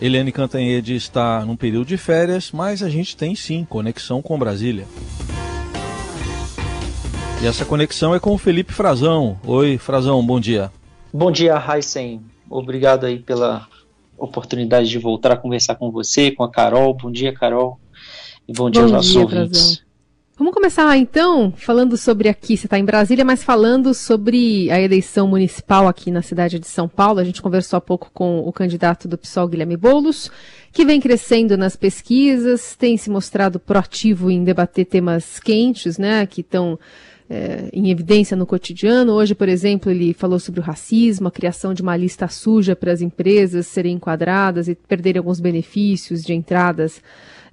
Eliane Cantanhede está num período de férias, mas a gente tem sim conexão com Brasília. E essa conexão é com o Felipe Frazão. Oi, Frazão, bom dia. Bom dia, Heisen. Obrigado aí pela oportunidade de voltar a conversar com você, com a Carol. Bom dia, Carol. E bom dia bom aos nossos dia, ouvintes. Frazão. Vamos começar então falando sobre aqui, você está em Brasília, mas falando sobre a eleição municipal aqui na cidade de São Paulo. A gente conversou há pouco com o candidato do PSOL, Guilherme Boulos, que vem crescendo nas pesquisas, tem se mostrado proativo em debater temas quentes, né, que estão é, em evidência no cotidiano. Hoje, por exemplo, ele falou sobre o racismo, a criação de uma lista suja para as empresas serem enquadradas e perderem alguns benefícios de entradas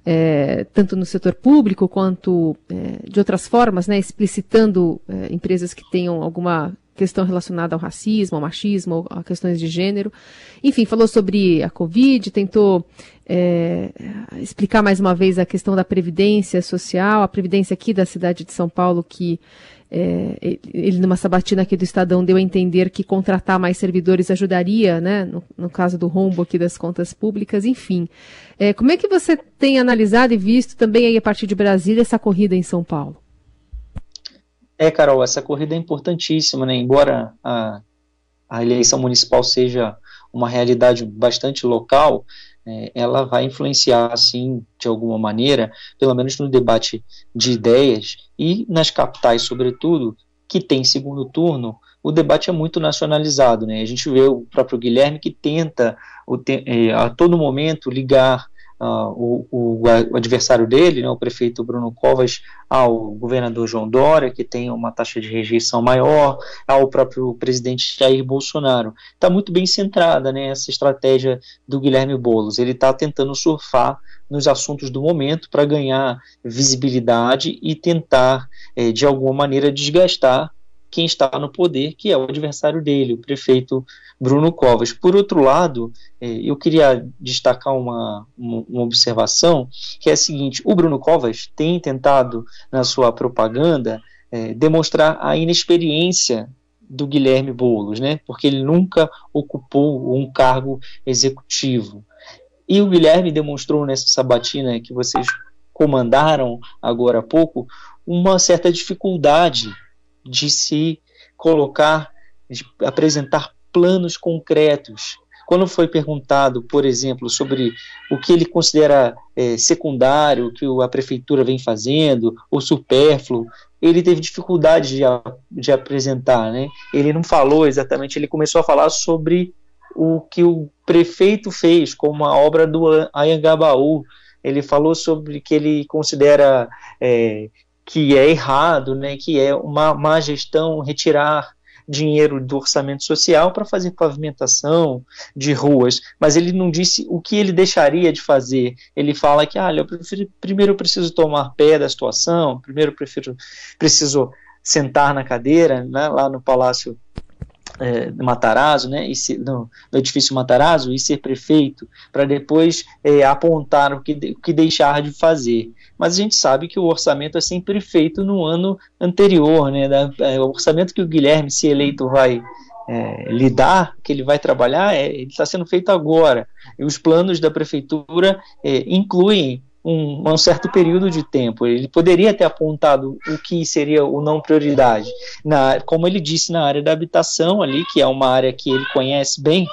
é, tanto no setor público quanto é, de outras formas, né, explicitando é, empresas que tenham alguma questão relacionada ao racismo, ao machismo, a questões de gênero. Enfim, falou sobre a Covid, tentou é, explicar mais uma vez a questão da previdência social, a previdência aqui da cidade de São Paulo, que é, ele, numa sabatina aqui do Estadão, deu a entender que contratar mais servidores ajudaria, né, no, no caso do rombo aqui das contas públicas, enfim. É, como é que você tem analisado e visto também aí a partir de Brasília essa corrida em São Paulo? É, Carol, essa corrida é importantíssima, né? Embora a, a eleição municipal seja uma realidade bastante local, é, ela vai influenciar, assim, de alguma maneira, pelo menos no debate de ideias e nas capitais, sobretudo, que tem segundo turno, o debate é muito nacionalizado. Né? A gente vê o próprio Guilherme que tenta o, é, a todo momento ligar uh, o, o, adversário dele, né, o prefeito Bruno Covas, ao governador João Dória, que tem uma taxa de rejeição maior, ao próprio presidente Jair Bolsonaro. Está muito bem centrada né, essa estratégia do Guilherme Boulos. Ele está tentando surfar nos assuntos do momento para ganhar visibilidade e tentar, é, de alguma maneira, desgastar quem está no poder, que é o adversário dele, o prefeito Bruno Covas. Por outro lado, é, eu queria destacar uma, uma, observação, que é a seguinte: o Bruno Covas tem tentado, na sua propaganda, é, demonstrar a inexperiência do Guilherme Boulos, né? porque ele nunca ocupou um cargo executivo. E o Guilherme demonstrou nessa sabatina que vocês comandaram agora há pouco uma certa dificuldade de se colocar, de apresentar planos concretos. Quando foi perguntado, por exemplo, sobre o que ele considera é, secundário, o que a prefeitura vem fazendo, ou supérfluo, ele teve dificuldade de, de apresentar. Né? Ele não falou exatamente, ele começou a falar sobre o que o prefeito fez, como a obra do Anhangabaú. Ele falou sobre que ele considera é, que é errado, né, que é uma má gestão retirar dinheiro do orçamento social para fazer pavimentação de ruas, mas ele não disse o que ele deixaria de fazer. Ele fala que, ah, eu prefiro, primeiro eu preciso tomar pé da situação, primeiro eu prefiro, preciso sentar na cadeira, né, lá no Palácio é, Matarazzo, né, ser, no, no, edifício Matarazzo, e ser prefeito, para depois é, apontar o que, o que deixar de fazer. Mas a gente sabe que o orçamento é sempre feito no ano anterior, né, da, é, o orçamento que o Guilherme, se eleito, vai é, lidar, que ele vai trabalhar, é, ele está sendo feito agora. E os planos da prefeitura é, incluem um, um, certo período de tempo. Ele poderia ter apontado o que seria o não prioridade. Na, como ele disse, na área da habitação ali, que é uma área que ele conhece bem,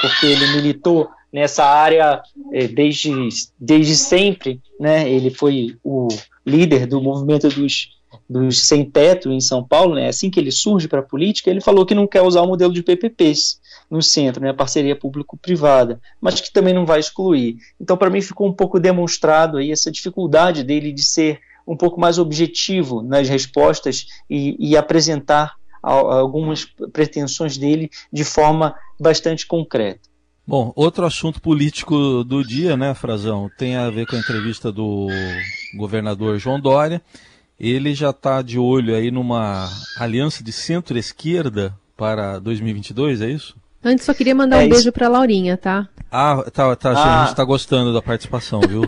porque ele militou nessa área eh, desde, desde sempre, né? Ele foi o líder do movimento dos, dos sem teto em São Paulo, né? Assim que ele surge para a política, ele falou que não quer usar o modelo de PPPs no centro, né, parceria público-privada, mas que também não vai excluir. Então, para mim, ficou um pouco demonstrado aí essa dificuldade dele de ser um pouco mais objetivo nas respostas e, e apresentar algumas pretensões dele de forma bastante concreta. Bom, outro assunto político do dia, né, Frazão, tem a ver com a entrevista do governador João Dória. Ele já está de olho aí numa aliança de centro-esquerda para 2022, é isso? Antes só queria mandar é um isso. beijo pra Laurinha, tá? Ah, tá, tá ah. a gente tá gostando da participação, viu?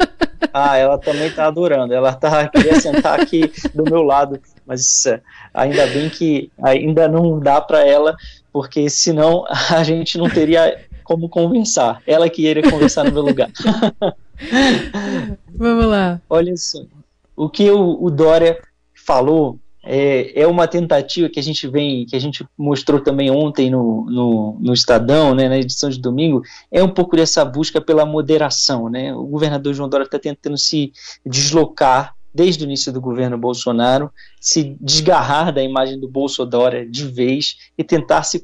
ah, ela também tá adorando. Ela tá queria sentar aqui do meu lado, mas é, ainda bem que ainda não dá para ela, porque senão a gente não teria como conversar. Ela que iria conversar no meu lugar. Vamos lá. Olha só. O que o, o Dória falou é, é, uma tentativa que a gente vem, que a gente mostrou também ontem no, no, no, Estadão, né, na edição de domingo, é um pouco dessa busca pela moderação. Né? O governador João Dória está tentando se deslocar desde o início do governo Bolsonaro, se desgarrar da imagem do Bolsonaro de vez e tentar se,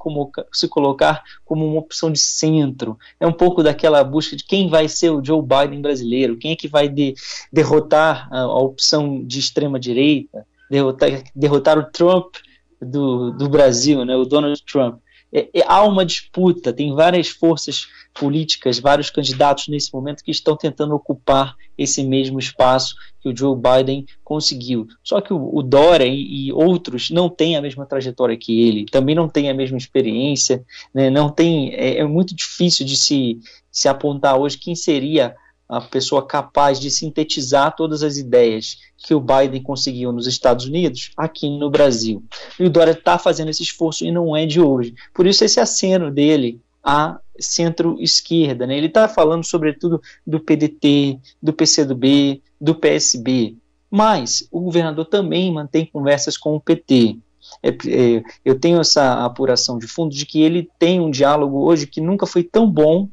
se colocar como uma opção de centro. É um pouco daquela busca de quem vai ser o Joe Biden brasileiro, quem é que vai de, derrotar a, a opção de extrema direita derrotar, derrotar o Trump do, do Brasil, né, o Donald Trump. É, é, há uma disputa, tem várias forças políticas, vários candidatos nesse momento que estão tentando ocupar esse mesmo espaço que o Joe Biden conseguiu. Só que o, o Dória e, e, outros não têm a mesma trajetória que ele, também não têm a mesma experiência, né, não tem, é, é muito difícil de se, se apontar hoje quem seria a pessoa capaz de sintetizar todas as ideias que o Biden conseguiu nos Estados Unidos, aqui no Brasil. E o Dória está fazendo esse esforço e não é de hoje. Por isso esse aceno dele à centro-esquerda. Né? Ele está falando sobretudo do PDT, do PCdoB, do PSB. Mas o governador também mantém conversas com o PT. É, é, eu tenho essa apuração de fundo de que ele tem um diálogo hoje que nunca foi tão bom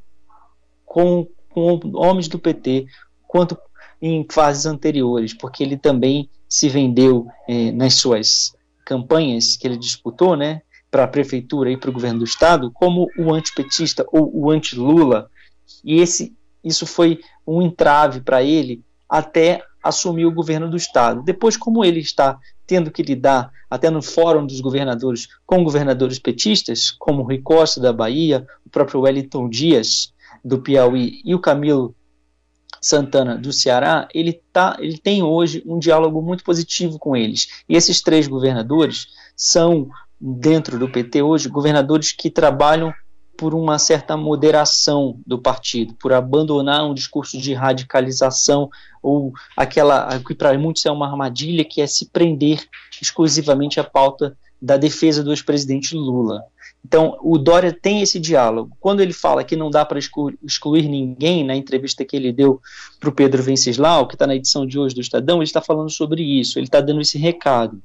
com com homens do PT quanto em fases anteriores, porque ele também se vendeu eh, nas suas campanhas que ele disputou, né, para a prefeitura e para o governo do estado, como o antipetista ou o anti-Lula. E esse, isso foi um entrave para ele até assumir o governo do estado. Depois, como ele está tendo que lidar até no fórum dos governadores com governadores petistas, como o Rui Costa da Bahia, o próprio Wellington Dias do Piauí e o Camilo Santana do Ceará, ele, tá, ele tem hoje um diálogo muito positivo com eles. E esses três governadores são, dentro do PT hoje, governadores que trabalham por uma certa moderação do partido, por abandonar um discurso de radicalização ou aquela que para muitos é uma armadilha que é se prender exclusivamente à pauta da defesa do ex-presidente Lula. Então, o Dória tem esse diálogo. Quando ele fala que não dá para excluir ninguém, na entrevista que ele deu para o Pedro Venceslau, que está na edição de hoje do Estadão, ele está falando sobre isso, ele está dando esse recado.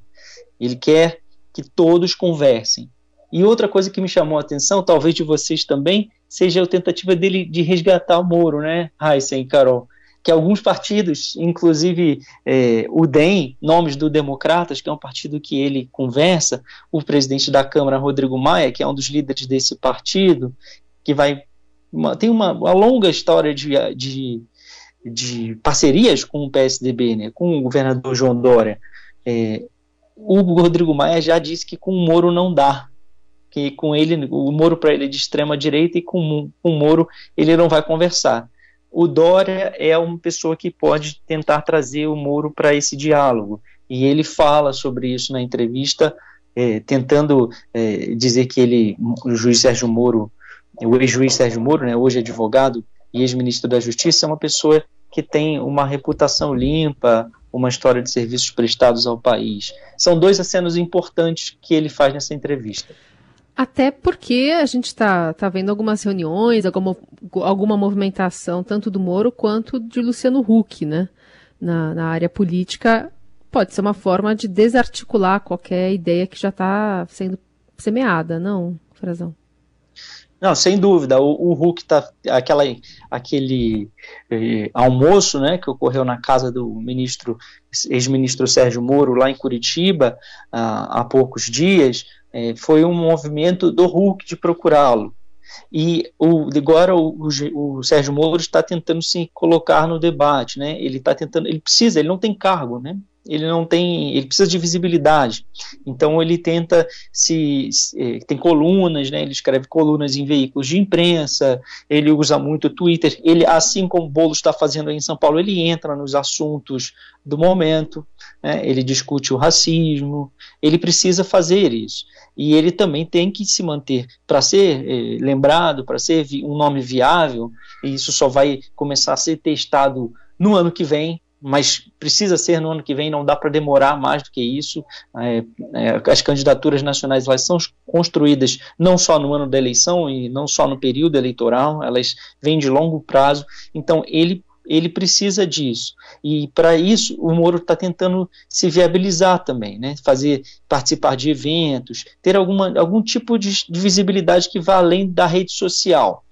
Ele quer que todos conversem. E outra coisa que me chamou a atenção, talvez de vocês também, seja a tentativa dele de resgatar o Moro, né, Heisen e Carol? Que alguns partidos, inclusive é, o DEM, nomes do Democratas, que é um partido que ele conversa, o presidente da Câmara, Rodrigo Maia, que é um dos líderes desse partido, que vai uma, tem uma, uma, longa história de, de, de, parcerias com o PSDB, né, com o governador João Dória. É, o Rodrigo Maia já disse que com o Moro não dá, que com ele, o Moro para ele é de extrema direita e com, com o Moro ele não vai conversar o Dória é uma pessoa que pode tentar trazer o Moro para esse diálogo. E ele fala sobre isso na entrevista, é, tentando é, dizer que ele, o juiz Sérgio Moro, o ex-juiz Sérgio Moro, né, hoje advogado e ex-ministro da Justiça, é uma pessoa que tem uma reputação limpa, uma história de serviços prestados ao país. São dois acenos importantes que ele faz nessa entrevista. Até porque a gente está tá vendo algumas reuniões, alguma, alguma movimentação, tanto do Moro quanto de Luciano Huck, né? Na, na área política, pode ser uma forma de desarticular qualquer ideia que já está sendo semeada, não, Frazão? Não, sem dúvida. O, o Hulk tá aquela, aquele eh, almoço, né, que ocorreu na casa do ministro ex-ministro Sérgio Moro lá em Curitiba há poucos dias, é, foi um movimento do Hulk de procurá-lo. E o, agora o, o, o, Sérgio Moro está tentando se colocar no debate, né? Ele está tentando, ele precisa, ele não tem cargo, né? Ele não tem, ele precisa de visibilidade. Então ele tenta se, se é, tem colunas, né? Ele escreve colunas em veículos de imprensa. Ele usa muito o Twitter. Ele, assim como o Bolo está fazendo aí em São Paulo, ele entra nos assuntos do momento. Né? Ele discute o racismo. Ele precisa fazer isso e ele também tem que se manter para ser eh, lembrado, para ser um nome viável, e isso só vai começar a ser testado no ano que vem, mas precisa ser no ano que vem, não dá para demorar mais do que isso. É, é, as candidaturas nacionais elas são construídas não só no ano da eleição e não só no período eleitoral, elas vêm de longo prazo. Então ele ele precisa disso. E para isso o Moro está tentando se viabilizar também, né? fazer participar de eventos, ter alguma, algum tipo de, de visibilidade que vá além da rede social.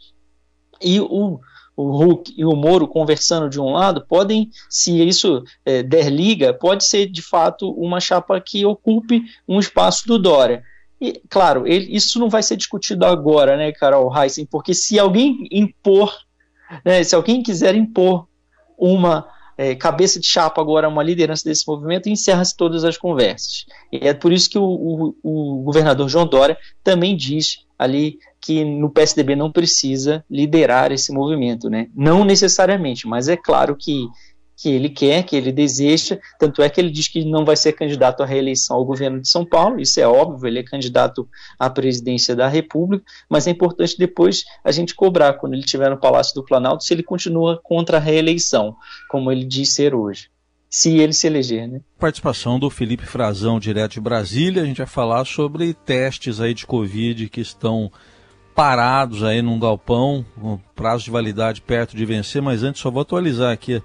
E o, o Hulk e o Moro conversando de um lado, podem, se isso é, der liga, pode ser de fato uma chapa que ocupe um espaço do Dória. E, claro, ele, isso não vai ser discutido agora, né, Carol Heissen, porque se alguém impor, né, se alguém quiser impor uma é, cabeça de chapa agora, uma liderança desse movimento, encerra-se todas as conversas. E é por isso que o, o, o governador João Dória também diz ali que no PSDB não precisa liderar esse movimento, né? Não necessariamente, mas é claro que que ele quer, que ele deseja, tanto é que ele diz que não vai ser candidato à reeleição ao governo de São Paulo, isso é óbvio, ele é candidato à presidência da República, mas é importante depois a gente cobrar, quando ele estiver no Palácio do Planalto, se ele continua contra a reeleição, como ele diz ser hoje. Se ele se eleger, né? Participação do Felipe Frazão, direto de Brasília. A gente vai falar sobre testes aí de Covid que estão parados aí num galpão, com prazo de validade perto de vencer, mas antes só vou atualizar aqui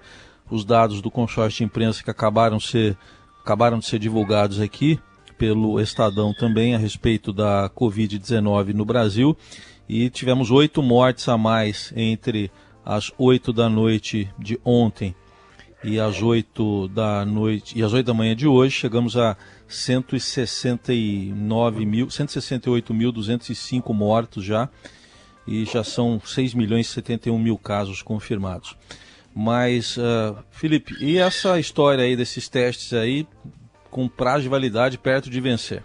os dados do consórcio de imprensa que acabaram, ser, acabaram de ser divulgados aqui pelo Estadão também a respeito da Covid-19 no Brasil. E tivemos oito mortes a mais entre as oito da noite de ontem e as oito da noite e as oito da manhã de hoje. Chegamos a 169 mil, 168.205 mortos já e já são 6 milhões e 71 mil casos confirmados. Mas, uh, Felipe, e essa história aí desses testes aí com prazo de validade perto de vencer?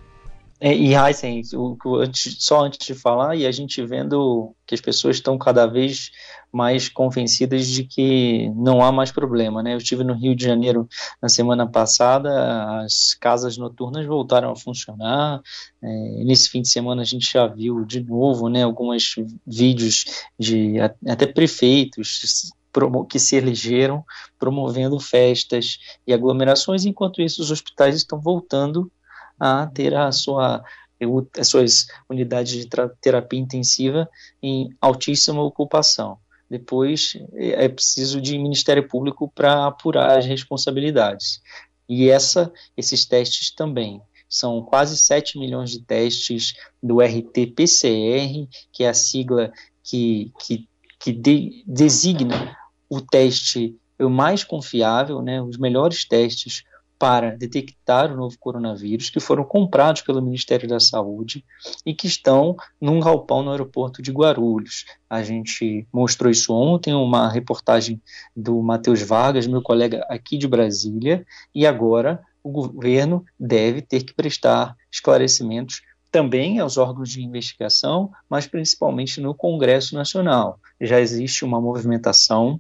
É, e Heisen, o, antes, só antes de falar, e a gente vendo que as pessoas estão cada vez mais convencidas de que não há mais problema, né? Eu estive no Rio de Janeiro na semana passada, as casas noturnas voltaram a funcionar. É, nesse fim de semana a gente já viu de novo, né? Alguns vídeos de até prefeitos que se elegeram promovendo festas e aglomerações, enquanto isso os hospitais estão voltando a ter a sua as suas unidades de terapia intensiva em altíssima ocupação. Depois é preciso de Ministério Público para apurar as responsabilidades. E essa, esses testes também. São quase 7 milhões de testes do RT-PCR, que é a sigla que, que, que de, designa o teste mais confiável, né, os melhores testes para detectar o novo coronavírus, que foram comprados pelo Ministério da Saúde e que estão num galpão no aeroporto de Guarulhos. A gente mostrou isso ontem, uma reportagem do Matheus Vargas, meu colega aqui de Brasília, e agora o governo deve ter que prestar esclarecimentos também aos órgãos de investigação, mas principalmente no Congresso Nacional. Já existe uma movimentação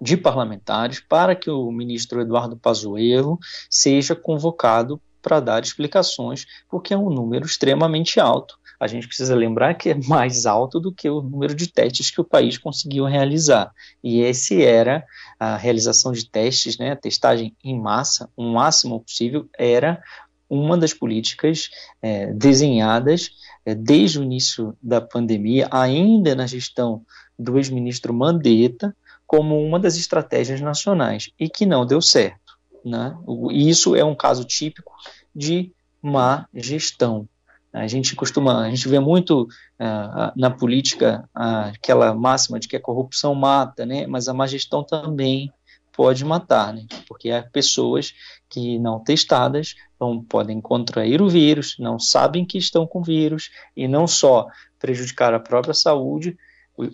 de parlamentares para que o ministro Eduardo Pazuello seja convocado para dar explicações, porque é um número extremamente alto. A gente precisa lembrar que é mais alto do que o número de testes que o país conseguiu realizar. E esse era a realização de testes, né, a testagem em massa, o máximo possível, era uma das políticas é, desenhadas é, desde o início da pandemia, ainda na gestão do ex-ministro Mandetta, como uma das estratégias nacionais e que não deu certo. Né? E isso é um caso típico de má gestão. A gente costuma, a gente vê muito uh, na política uh, aquela máxima de que a corrupção mata, né? mas a má gestão também pode matar, né? porque há pessoas que não testadas então, podem contrair o vírus, não sabem que estão com vírus e não só prejudicar a própria saúde,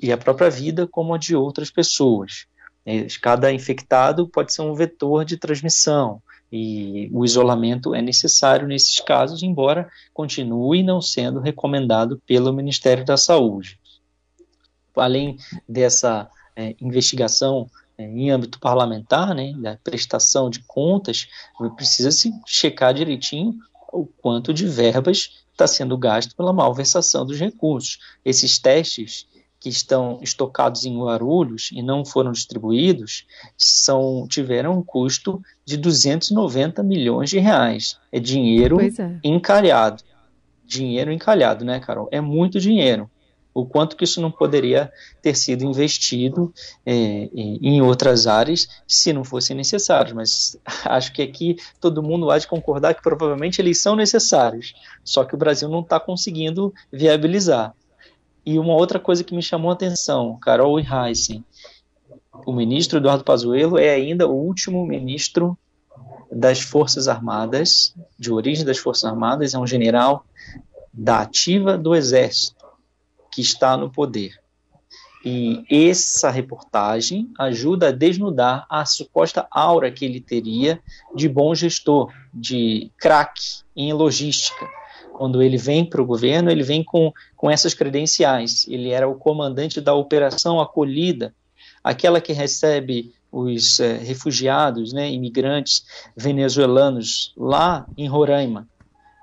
e a própria vida como a de outras pessoas. É, cada infectado pode ser um vetor de transmissão e o isolamento é necessário nesses casos, embora continue não sendo recomendado pelo Ministério da Saúde. Além dessa é, investigação é, em âmbito parlamentar, né, da prestação de contas, precisa se checar direitinho o quanto de verbas está sendo gasto pela malversação dos recursos. Esses testes que estão estocados em Guarulhos e não foram distribuídos são tiveram um custo de 290 milhões de reais. É dinheiro é. encalhado. Dinheiro encalhado, né, Carol? É muito dinheiro. O quanto que isso não poderia ter sido investido é, em outras áreas se não fossem necessários. Mas acho que aqui todo mundo há de concordar que provavelmente eles são necessários. Só que o Brasil não está conseguindo viabilizar. E uma outra coisa que me chamou a atenção, Carol e Heissen, o ministro Eduardo Pazuello é ainda o último ministro das Forças Armadas, de origem das Forças Armadas, é um general da ativa do Exército, que está no poder. E essa reportagem ajuda a desnudar a suposta aura que ele teria de bom gestor, de craque em logística quando ele vem para o governo, ele vem com, com essas credenciais. Ele era o comandante da Operação Acolhida, aquela que recebe os é, refugiados, né, imigrantes venezuelanos lá em Roraima,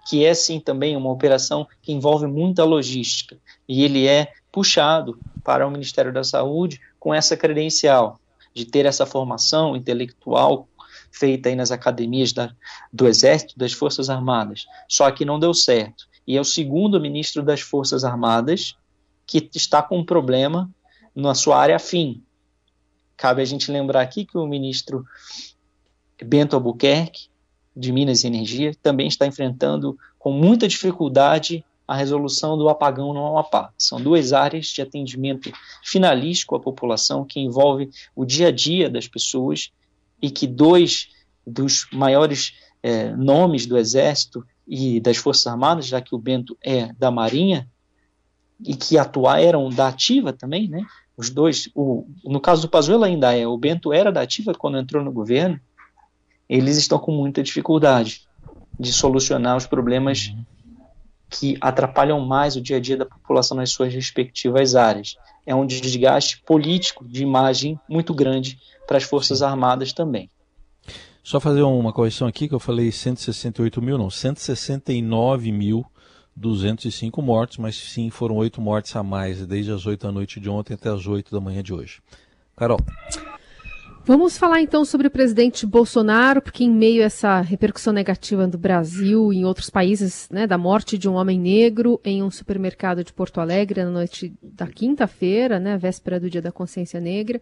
que é sim também uma operação que envolve muita logística. E ele é puxado para o Ministério da Saúde com essa credencial de ter essa formação intelectual feita aí nas academias da, do Exército, das Forças Armadas. Só que não deu certo. E é o segundo ministro das Forças Armadas que está com um problema na sua área fim. Cabe a gente lembrar aqui que o ministro Bento Albuquerque, de Minas e Energia, também está enfrentando com muita dificuldade a resolução do apagão no Amapá. São duas áreas de atendimento finalístico à população que envolve o dia a dia das pessoas e que dois dos maiores é, nomes do Exército e das Forças Armadas, já que o Bento é da Marinha, e que atuaram da ativa também, né? Os dois, o, no caso do Pazuello ainda é, o Bento era da ativa quando entrou no governo, eles estão com muita dificuldade de solucionar os problemas. Que atrapalham mais o dia a dia da população nas suas respectivas áreas. É um desgaste político de imagem muito grande para as Forças Armadas também. Só fazer uma correção aqui, que eu falei 168 mil, não, 169 mil 205 mortos, mas sim foram oito mortes a mais, desde as 8 da noite de ontem até as 8 da manhã de hoje. Carol. Vamos falar então sobre o presidente Bolsonaro, porque em meio a essa repercussão negativa do Brasil e em outros países, né, da morte de um homem negro em um supermercado de Porto Alegre na noite da quinta-feira, né, véspera do Dia da Consciência Negra,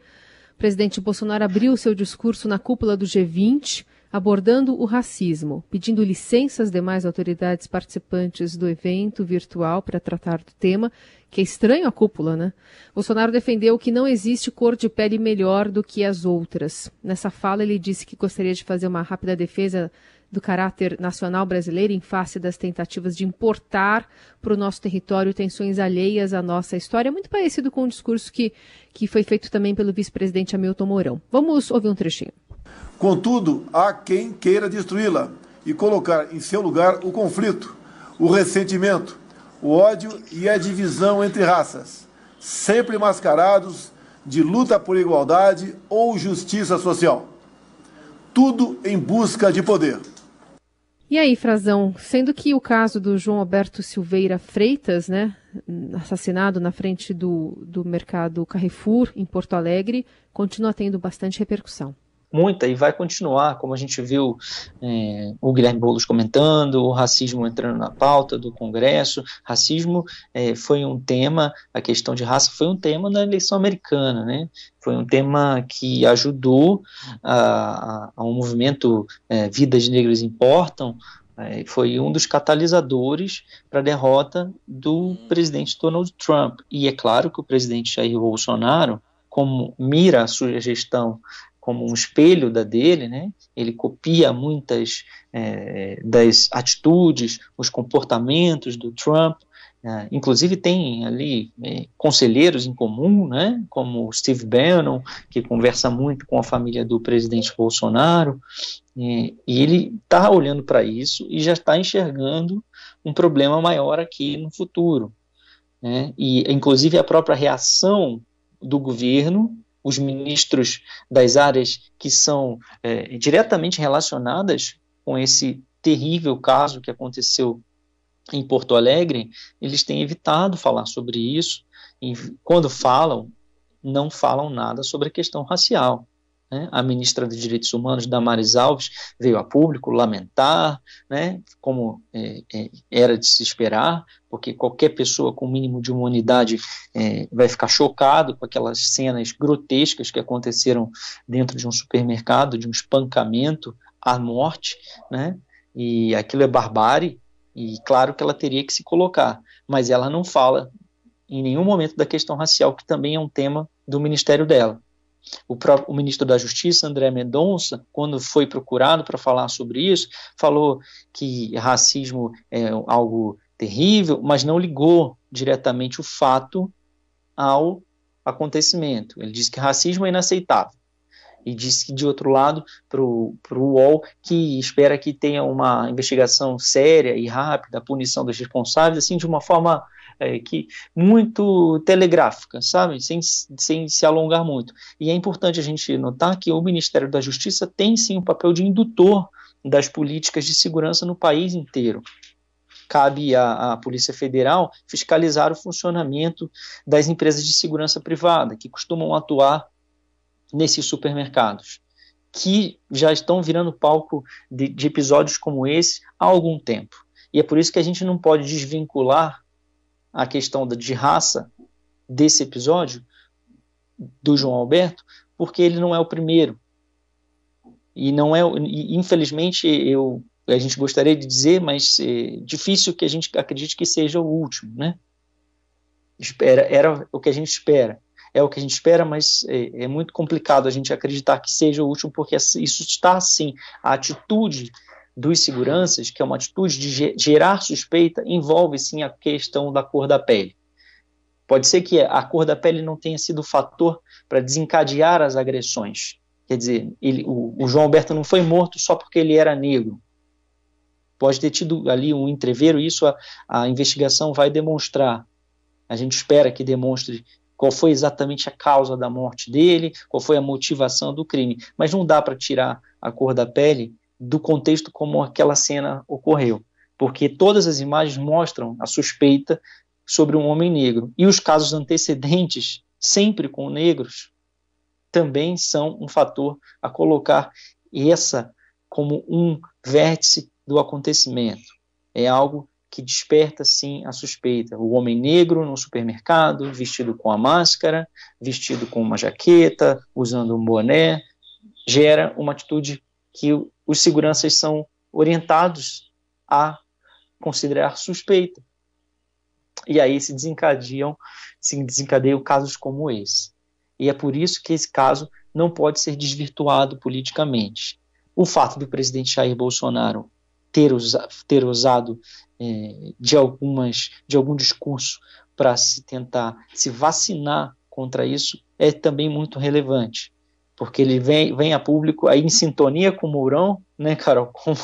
o presidente Bolsonaro abriu seu discurso na cúpula do G20, abordando o racismo, pedindo licença às demais autoridades participantes do evento virtual para tratar do tema, que é estranho a cúpula, né? Bolsonaro defendeu que não existe cor de pele melhor do que as outras. Nessa fala, ele disse que gostaria de fazer uma rápida defesa do caráter nacional brasileiro em face das tentativas de importar para o nosso território tensões alheias à nossa história, muito parecido com o discurso que, que foi feito também pelo vice-presidente Hamilton Mourão. Vamos ouvir um trechinho. Contudo, há quem queira destruí-la e colocar em seu lugar o conflito, o ressentimento, o ódio e a divisão entre raças, sempre mascarados de luta por igualdade ou justiça social. Tudo em busca de poder. E aí, Frazão, sendo que o caso do João Alberto Silveira Freitas, né, assassinado na frente do, do mercado Carrefour, em Porto Alegre, continua tendo bastante repercussão muita e vai continuar, como a gente viu é, o Guilherme Boulos comentando, o racismo entrando na pauta do Congresso. Racismo é, foi um tema, a questão de raça foi um tema na eleição americana, né? Foi um tema que ajudou a, a, um movimento é, Vidas Negras Importam, é, foi um dos catalisadores para a derrota do presidente Donald Trump. E é claro que o presidente Jair Bolsonaro, como mira a sua gestão como um espelho da dele, né? Ele copia muitas é, das atitudes, os comportamentos do Trump. É, inclusive tem ali é, conselheiros em comum, né? Como Steve Bannon, que conversa muito com a família do presidente Bolsonaro, e ele está olhando para isso e já está enxergando um problema maior aqui no futuro. Né? E inclusive a própria reação do governo os ministros das áreas que são é, diretamente relacionadas com esse terrível caso que aconteceu em Porto Alegre, eles têm evitado falar sobre isso e quando falam, não falam nada sobre a questão racial. Né? A ministra de Direitos Humanos, Damares Alves, veio a público lamentar, né? como é, é, era de se esperar, porque qualquer pessoa com o mínimo de humanidade é, vai ficar chocado com aquelas cenas grotescas que aconteceram dentro de um supermercado, de um espancamento à morte, né? e aquilo é barbárie, e claro que ela teria que se colocar, mas ela não fala em nenhum momento da questão racial, que também é um tema do ministério dela. O, o ministro da Justiça, André Mendonça, quando foi procurado para falar sobre isso, falou que racismo é algo terrível, mas não ligou diretamente o fato ao acontecimento. Ele disse que racismo é inaceitável. E disse que, de outro lado, para o UOL, que espera que tenha uma investigação séria e rápida, a punição dos responsáveis, assim, de uma forma é, que muito telegráfica, sabe? Sem, sem se alongar muito. E é importante a gente notar que o Ministério da Justiça tem sim um papel de indutor das políticas de segurança no país inteiro. Cabe à, à Polícia Federal fiscalizar o funcionamento das empresas de segurança privada, que costumam atuar nesses supermercados, que já estão virando palco de, de episódios como esse há algum tempo. E é por isso que a gente não pode desvincular a questão de raça desse episódio do João Alberto, porque ele não é o primeiro. E não é, infelizmente, eu a gente gostaria de dizer, mas é difícil que a gente acredite que seja o último, né? Espera, era o que a gente espera. É o que a gente espera, mas é, é muito complicado a gente acreditar que seja o último, porque isso está assim. A atitude dos seguranças, que é uma atitude de gerar suspeita, envolve sim a questão da cor da pele. Pode ser que a cor da pele não tenha sido fator para desencadear as agressões. Quer dizer, ele, o, o, João Alberto não foi morto só porque ele era negro. Pode ter tido ali um entreveiro, isso a, a investigação vai demonstrar. A gente espera que demonstre qual foi exatamente a causa da morte dele, qual foi a motivação do crime. Mas não dá para tirar a cor da pele do contexto como aquela cena ocorreu, porque todas as imagens mostram a suspeita sobre um homem negro e os casos antecedentes, sempre com negros, também são um fator a colocar essa como um vértice do acontecimento. É algo que desperta sim a suspeita. O homem negro no supermercado, vestido com a máscara, vestido com uma jaqueta, usando um boné, gera uma atitude que os seguranças são orientados a considerar suspeita. E aí se desencadeiam, se desencadeiam casos como esse. E é por isso que esse caso não pode ser desvirtuado politicamente. O fato do presidente Jair Bolsonaro ter, usa, ter usado é, de, algumas, de algum discurso para se tentar se vacinar contra isso é também muito relevante porque ele vem, vem a público aí em sintonia com o Mourão, né, Carol? Como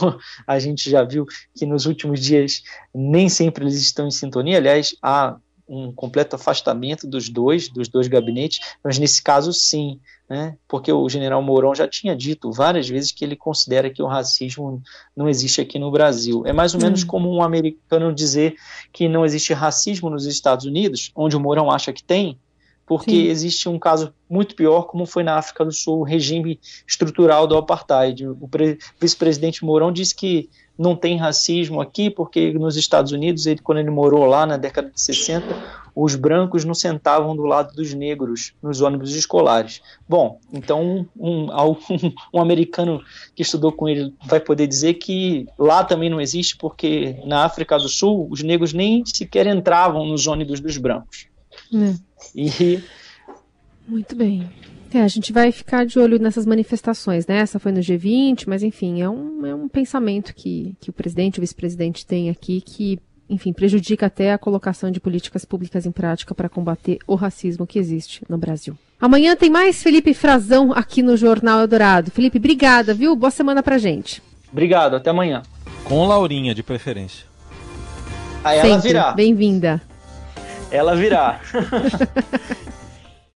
a gente já viu que nos últimos dias nem sempre eles estão em sintonia, aliás, há um completo afastamento dos dois, dos dois gabinetes, mas nesse caso sim, né, porque o general Mourão já tinha dito várias vezes que ele considera que o racismo não existe aqui no Brasil. É mais ou menos hum. como um americano dizer que não existe racismo nos Estados Unidos, onde o Mourão acha que tem, porque Sim. existe um caso muito pior, como foi na África do Sul, o regime estrutural do apartheid. O vice-presidente Mourão disse que não tem racismo aqui, porque nos Estados Unidos, ele, quando ele morou lá na década de 60, os brancos não sentavam do lado dos negros nos ônibus escolares. Bom, então um, um, um, americano que estudou com ele vai poder dizer que lá também não existe, porque na África do Sul os negros nem sequer entravam nos ônibus dos brancos. É. E. Muito bem. É, a gente vai ficar de olho nessas manifestações, né? Essa foi no G20, mas enfim, é um, é um pensamento que, que o presidente, o vice-presidente tem aqui que, enfim, prejudica até a colocação de políticas públicas em prática para combater o racismo que existe no Brasil. Amanhã tem mais Felipe Frazão aqui no Jornal Eldorado. Felipe, obrigada, viu? Boa semana pra gente. Obrigado, até amanhã. Com Laurinha, de preferência. Aí ela virá. Bem-vinda ela virá.